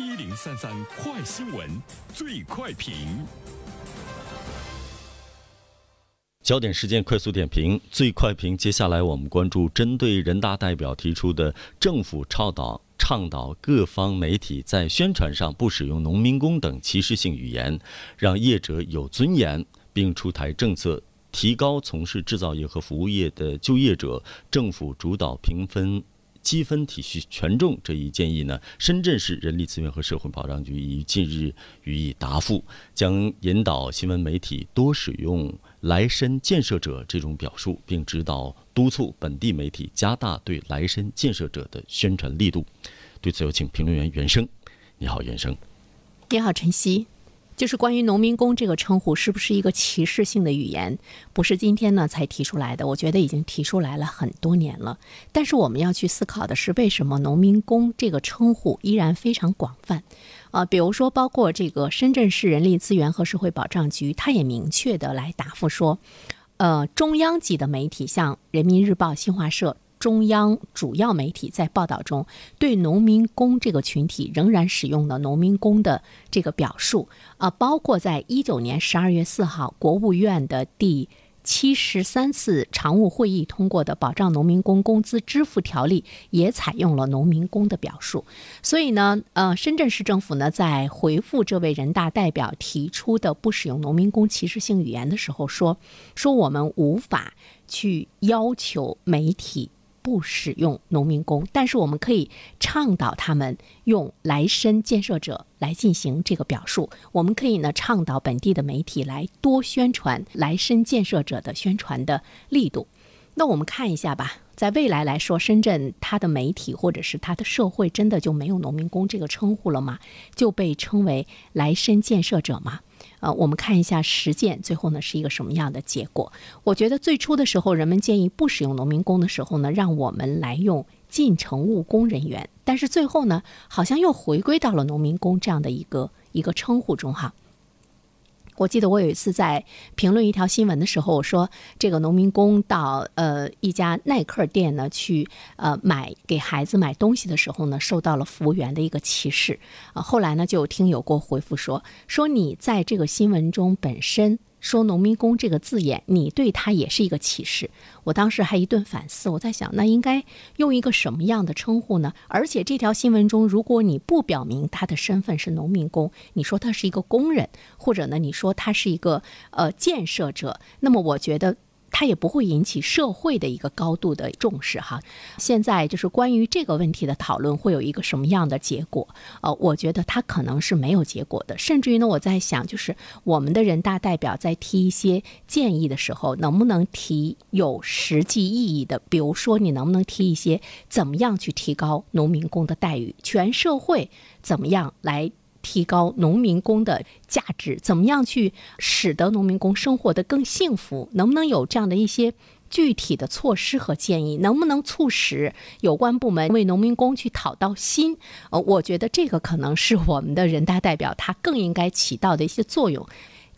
一零三三快新闻，最快评。焦点时间快速点评，最快评。接下来我们关注针对人大代表提出的政府倡导倡导各方媒体在宣传上不使用“农民工”等歧视性语言，让业者有尊严，并出台政策提高从事制造业和服务业的就业者政府主导评分。积分体系权重这一建议呢，深圳市人力资源和社会保障局已近日予以答复，将引导新闻媒体多使用“来深建设者”这种表述，并指导督促本地媒体加大对“来深建设者”的宣传力度。对此，有请评论员袁生。你好，袁生。你好，晨曦。就是关于农民工这个称呼是不是一个歧视性的语言，不是今天呢才提出来的，我觉得已经提出来了很多年了。但是我们要去思考的是，为什么农民工这个称呼依然非常广泛？啊，比如说，包括这个深圳市人力资源和社会保障局，他也明确的来答复说，呃，中央级的媒体像人民日报、新华社。中央主要媒体在报道中对农民工这个群体仍然使用了“农民工”的这个表述啊，包括在一九年十二月四号国务院的第七十三次常务会议通过的《保障农民工工资支付条例》也采用了“农民工”的表述。所以呢，呃，深圳市政府呢在回复这位人大代表提出的不使用“农民工”歧视性语言的时候说，说我们无法去要求媒体。不使用农民工，但是我们可以倡导他们用“来深建设者”来进行这个表述。我们可以呢倡导本地的媒体来多宣传“来深建设者”的宣传的力度。那我们看一下吧，在未来来说，深圳它的媒体或者是它的社会真的就没有农民工这个称呼了吗？就被称为“来深建设者”吗？呃，我们看一下实践，最后呢是一个什么样的结果？我觉得最初的时候，人们建议不使用农民工的时候呢，让我们来用进城务工人员，但是最后呢，好像又回归到了农民工这样的一个一个称呼中哈。我记得我有一次在评论一条新闻的时候，我说这个农民工到呃一家耐克店呢去呃买给孩子买东西的时候呢，受到了服务员的一个歧视啊。后来呢，就有听友给我回复说说你在这个新闻中本身。说“农民工”这个字眼，你对他也是一个歧视。我当时还一顿反思，我在想，那应该用一个什么样的称呼呢？而且这条新闻中，如果你不表明他的身份是农民工，你说他是一个工人，或者呢，你说他是一个呃建设者，那么我觉得。它也不会引起社会的一个高度的重视哈。现在就是关于这个问题的讨论会有一个什么样的结果？呃，我觉得它可能是没有结果的。甚至于呢，我在想，就是我们的人大代表在提一些建议的时候，能不能提有实际意义的？比如说，你能不能提一些怎么样去提高农民工的待遇？全社会怎么样来？提高农民工的价值，怎么样去使得农民工生活得更幸福？能不能有这样的一些具体的措施和建议？能不能促使有关部门为农民工去讨到心？呃，我觉得这个可能是我们的人大代表他更应该起到的一些作用。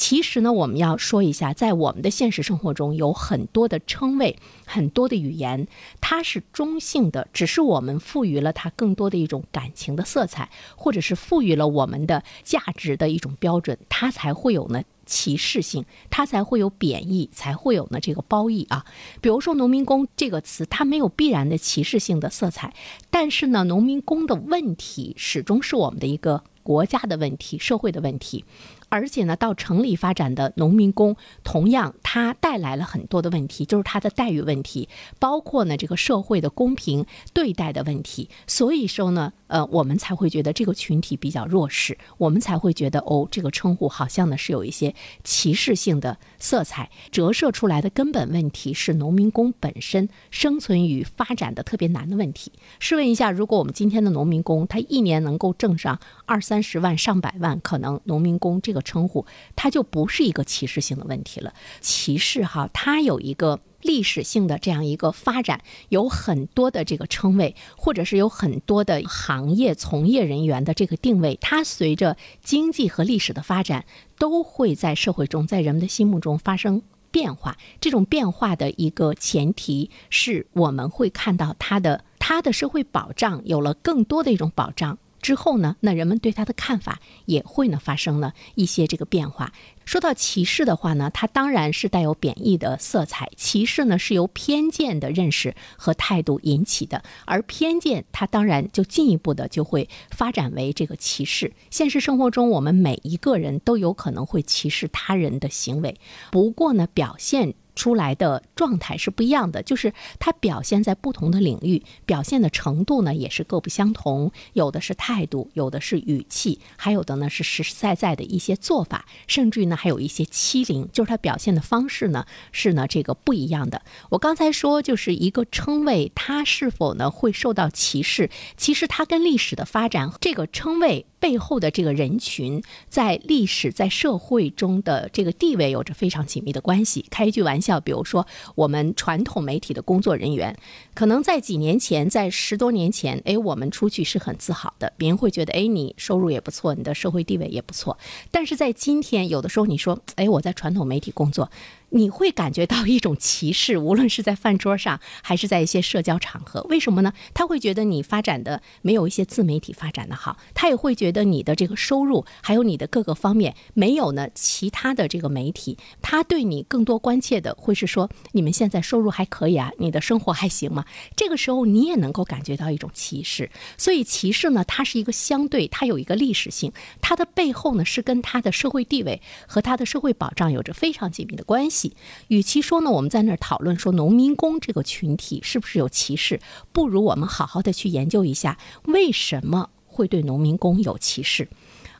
其实呢，我们要说一下，在我们的现实生活中，有很多的称谓，很多的语言，它是中性的，只是我们赋予了它更多的一种感情的色彩，或者是赋予了我们的价值的一种标准，它才会有呢歧视性，它才会有贬义，才会有呢这个褒义啊。比如说“农民工”这个词，它没有必然的歧视性的色彩，但是呢，农民工的问题始终是我们的一个国家的问题，社会的问题。而且呢，到城里发展的农民工，同样他带来了很多的问题，就是他的待遇问题，包括呢这个社会的公平对待的问题。所以说呢，呃，我们才会觉得这个群体比较弱势，我们才会觉得哦，这个称呼好像呢是有一些歧视性的色彩，折射出来的根本问题是农民工本身生存与发展的特别难的问题。试问一下，如果我们今天的农民工他一年能够挣上二三十万、上百万，可能农民工这个。称呼，它就不是一个歧视性的问题了。歧视哈，它有一个历史性的这样一个发展，有很多的这个称谓，或者是有很多的行业从业人员的这个定位，它随着经济和历史的发展，都会在社会中，在人们的心目中发生变化。这种变化的一个前提是我们会看到它的它的社会保障有了更多的一种保障。之后呢，那人们对他的看法也会呢发生了一些这个变化。说到歧视的话呢，它当然是带有贬义的色彩。歧视呢是由偏见的认识和态度引起的，而偏见它当然就进一步的就会发展为这个歧视。现实生活中，我们每一个人都有可能会歧视他人的行为，不过呢，表现。出来的状态是不一样的，就是它表现在不同的领域，表现的程度呢也是各不相同。有的是态度，有的是语气，还有的呢是实实在在的一些做法，甚至于呢还有一些欺凌，就是它表现的方式呢是呢这个不一样的。我刚才说，就是一个称谓，它是否呢会受到歧视，其实它跟历史的发展，这个称谓。背后的这个人群在历史在社会中的这个地位有着非常紧密的关系。开一句玩笑，比如说我们传统媒体的工作人员，可能在几年前，在十多年前，哎，我们出去是很自豪的，别人会觉得，哎，你收入也不错，你的社会地位也不错。但是在今天，有的时候你说，哎，我在传统媒体工作。你会感觉到一种歧视，无论是在饭桌上，还是在一些社交场合。为什么呢？他会觉得你发展的没有一些自媒体发展的好，他也会觉得你的这个收入，还有你的各个方面没有呢其他的这个媒体。他对你更多关切的会是说，你们现在收入还可以啊，你的生活还行吗？这个时候你也能够感觉到一种歧视。所以歧视呢，它是一个相对，它有一个历史性，它的背后呢是跟他的社会地位和他的社会保障有着非常紧密的关系。与其说呢，我们在那儿讨论说农民工这个群体是不是有歧视，不如我们好好的去研究一下为什么会对农民工有歧视。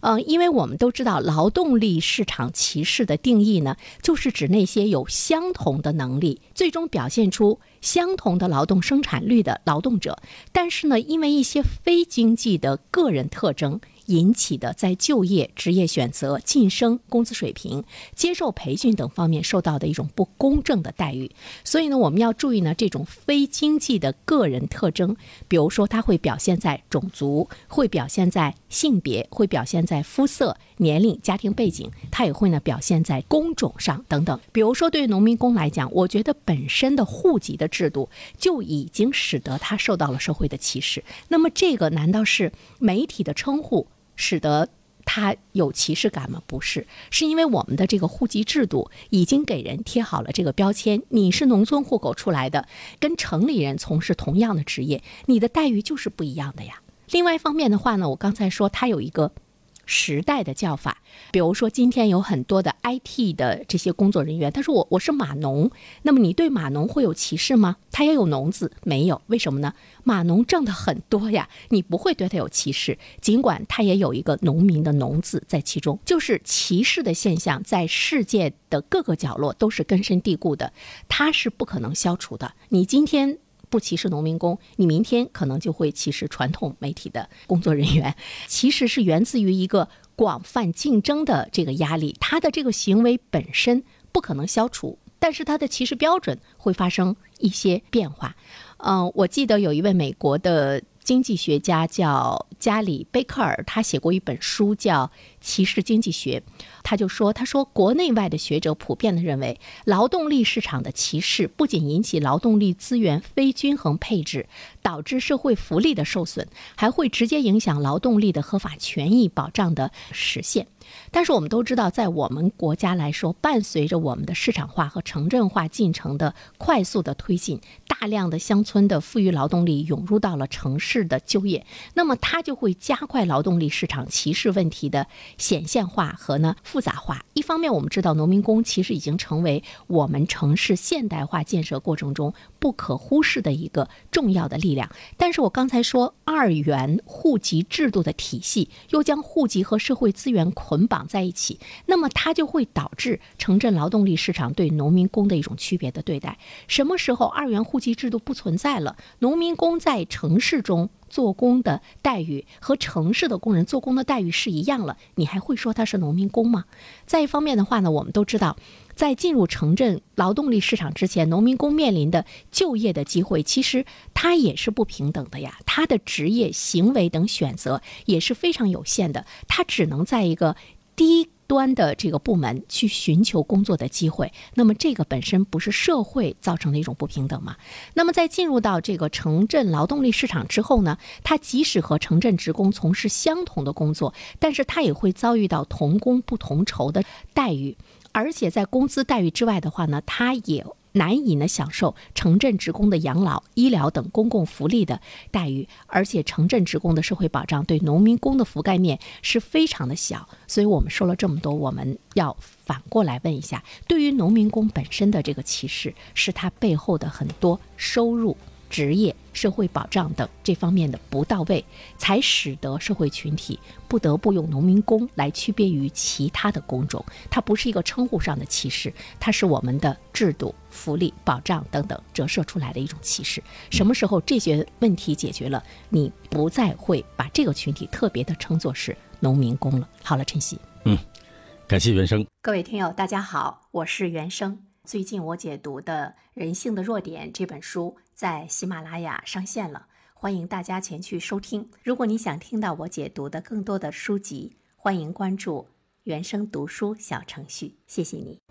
呃，因为我们都知道劳动力市场歧视的定义呢，就是指那些有相同的能力，最终表现出相同的劳动生产率的劳动者，但是呢，因为一些非经济的个人特征。引起的在就业、职业选择、晋升、工资水平、接受培训等方面受到的一种不公正的待遇。所以呢，我们要注意呢，这种非经济的个人特征，比如说它会表现在种族，会表现在性别，会表现在肤色、年龄、家庭背景，它也会呢表现在工种上等等。比如说，对农民工来讲，我觉得本身的户籍的制度就已经使得他受到了社会的歧视。那么，这个难道是媒体的称呼？使得他有歧视感吗？不是，是因为我们的这个户籍制度已经给人贴好了这个标签。你是农村户口出来的，跟城里人从事同样的职业，你的待遇就是不一样的呀。另外一方面的话呢，我刚才说他有一个。时代的叫法，比如说今天有很多的 IT 的这些工作人员，他说我我是码农，那么你对码农会有歧视吗？他也有农字，没有，为什么呢？码农挣的很多呀，你不会对他有歧视，尽管他也有一个农民的农字在其中，就是歧视的现象在世界的各个角落都是根深蒂固的，它是不可能消除的。你今天。不歧视农民工，你明天可能就会歧视传统媒体的工作人员。其实是源自于一个广泛竞争的这个压力，他的这个行为本身不可能消除，但是他的歧视标准会发生一些变化。嗯，我记得有一位美国的。经济学家叫加里贝克尔，他写过一本书叫《歧视经济学》。他就说：“他说，国内外的学者普遍的认为，劳动力市场的歧视不仅引起劳动力资源非均衡配置，导致社会福利的受损，还会直接影响劳动力的合法权益保障的实现。”但是我们都知道，在我们国家来说，伴随着我们的市场化和城镇化进程的快速的推进，大量的乡村的富裕劳动力涌入到了城市的就业，那么它就会加快劳动力市场歧视问题的显现化和呢复杂化。一方面，我们知道农民工其实已经成为我们城市现代化建设过程中不可忽视的一个重要的力量。但是我刚才说，二元户籍制度的体系又将户籍和社会资源捆绑。在一起，那么它就会导致城镇劳动力市场对农民工的一种区别的对待。什么时候二元户籍制度不存在了，农民工在城市中做工的待遇和城市的工人做工的待遇是一样了，你还会说他是农民工吗？再一方面的话呢，我们都知道，在进入城镇劳动力市场之前，农民工面临的就业的机会其实他也是不平等的呀，他的职业、行为等选择也是非常有限的，他只能在一个。低端的这个部门去寻求工作的机会，那么这个本身不是社会造成的一种不平等吗？那么在进入到这个城镇劳动力市场之后呢，他即使和城镇职工从事相同的工作，但是他也会遭遇到同工不同酬的待遇，而且在工资待遇之外的话呢，他也。难以呢享受城镇职工的养老、医疗等公共福利的待遇，而且城镇职工的社会保障对农民工的覆盖面是非常的小。所以我们说了这么多，我们要反过来问一下：对于农民工本身的这个歧视，是他背后的很多收入。职业、社会保障等这方面的不到位，才使得社会群体不得不用农民工来区别于其他的工种。它不是一个称呼上的歧视，它是我们的制度、福利、保障等等折射出来的一种歧视。什么时候这些问题解决了，你不再会把这个群体特别的称作是农民工了。好了，晨曦，嗯，感谢原生。各位听友，大家好，我是原生。最近我解读的《人性的弱点》这本书在喜马拉雅上线了，欢迎大家前去收听。如果你想听到我解读的更多的书籍，欢迎关注原声读书小程序。谢谢你。